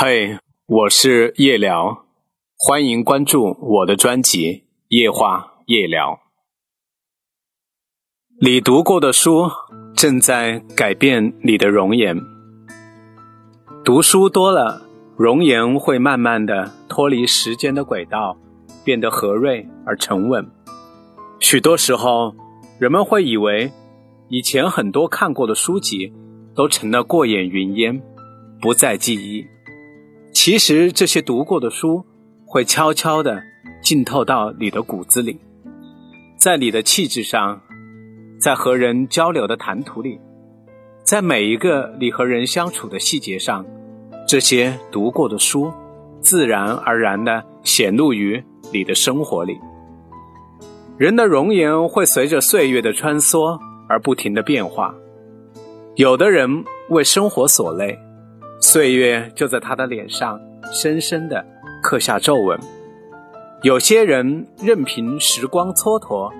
嘿，我是夜聊，欢迎关注我的专辑《夜话夜聊》。你读过的书正在改变你的容颜。读书多了，容颜会慢慢的脱离时间的轨道，变得和瑞而沉稳。许多时候，人们会以为以前很多看过的书籍都成了过眼云烟，不再记忆。其实这些读过的书，会悄悄地浸透到你的骨子里，在你的气质上，在和人交流的谈吐里，在每一个你和人相处的细节上，这些读过的书，自然而然地显露于你的生活里。人的容颜会随着岁月的穿梭而不停地变化，有的人为生活所累。岁月就在他的脸上深深的刻下皱纹。有些人任凭时光蹉跎，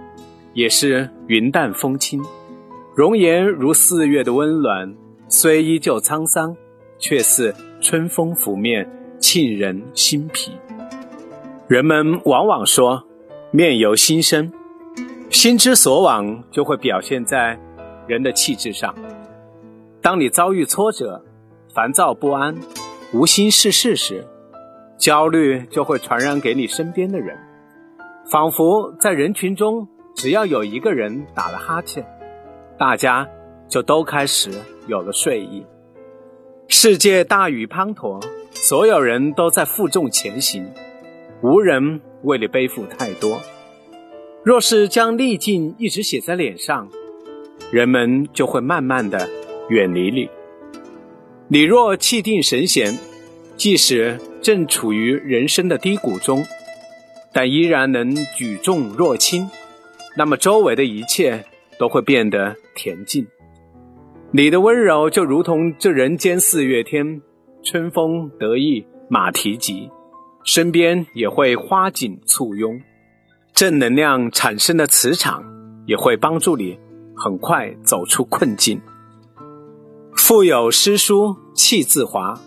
也是云淡风轻，容颜如四月的温暖，虽依旧沧桑，却似春风拂面，沁人心脾。人们往往说，面由心生，心之所往就会表现在人的气质上。当你遭遇挫折，烦躁不安、无心事事时，焦虑就会传染给你身边的人，仿佛在人群中，只要有一个人打了哈欠，大家就都开始有了睡意。世界大雨滂沱，所有人都在负重前行，无人为你背负太多。若是将逆境一直写在脸上，人们就会慢慢的远离你。你若气定神闲，即使正处于人生的低谷中，但依然能举重若轻，那么周围的一切都会变得恬静。你的温柔就如同这人间四月天，春风得意马蹄疾，身边也会花锦簇拥，正能量产生的磁场也会帮助你很快走出困境。腹有诗书气自华，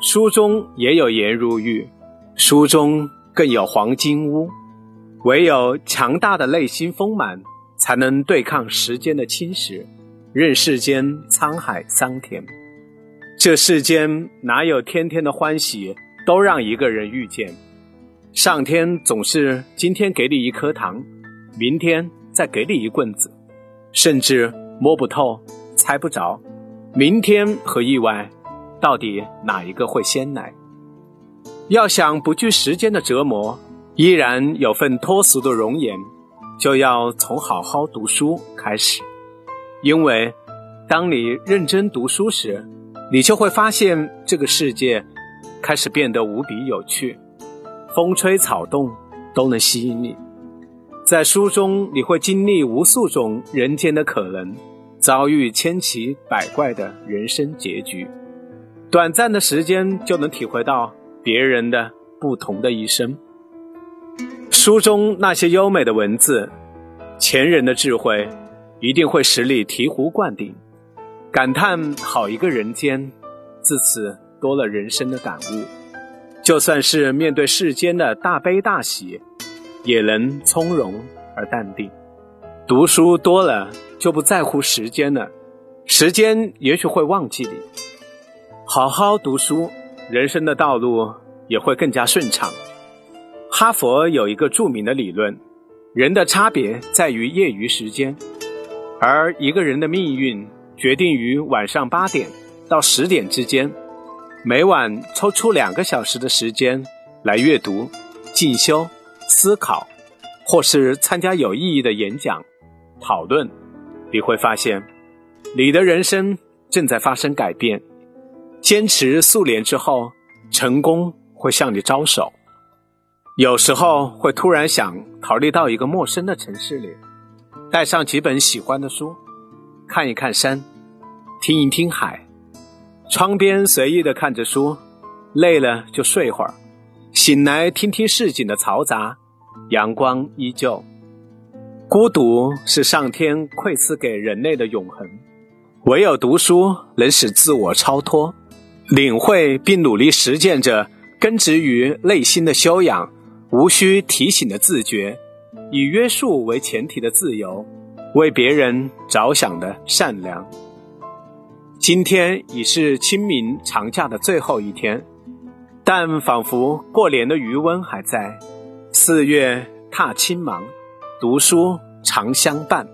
书中也有颜如玉，书中更有黄金屋。唯有强大的内心丰满，才能对抗时间的侵蚀，任世间沧海桑田。这世间哪有天天的欢喜都让一个人遇见？上天总是今天给你一颗糖，明天再给你一棍子，甚至摸不透、猜不着。明天和意外，到底哪一个会先来？要想不惧时间的折磨，依然有份脱俗的容颜，就要从好好读书开始。因为，当你认真读书时，你就会发现这个世界开始变得无比有趣，风吹草动都能吸引你。在书中，你会经历无数种人间的可能。遭遇千奇百怪的人生结局，短暂的时间就能体会到别人的不同的一生。书中那些优美的文字，前人的智慧，一定会使你醍醐灌顶，感叹好一个人间，自此多了人生的感悟。就算是面对世间的大悲大喜，也能从容而淡定。读书多了就不在乎时间了，时间也许会忘记你。好好读书，人生的道路也会更加顺畅。哈佛有一个著名的理论：人的差别在于业余时间，而一个人的命运决定于晚上八点到十点之间。每晚抽出两个小时的时间来阅读、进修、思考，或是参加有意义的演讲。讨论，你会发现，你的人生正在发生改变。坚持数年之后，成功会向你招手。有时候会突然想逃离到一个陌生的城市里，带上几本喜欢的书，看一看山，听一听海，窗边随意的看着书，累了就睡会儿，醒来听听市井的嘈杂，阳光依旧。孤独是上天馈赐给人类的永恒，唯有读书能使自我超脱。领会并努力实践着根植于内心的修养、无需提醒的自觉，以约束为前提的自由，为别人着想的善良。今天已是清明长假的最后一天，但仿佛过年的余温还在。四月踏青忙，读书常相伴。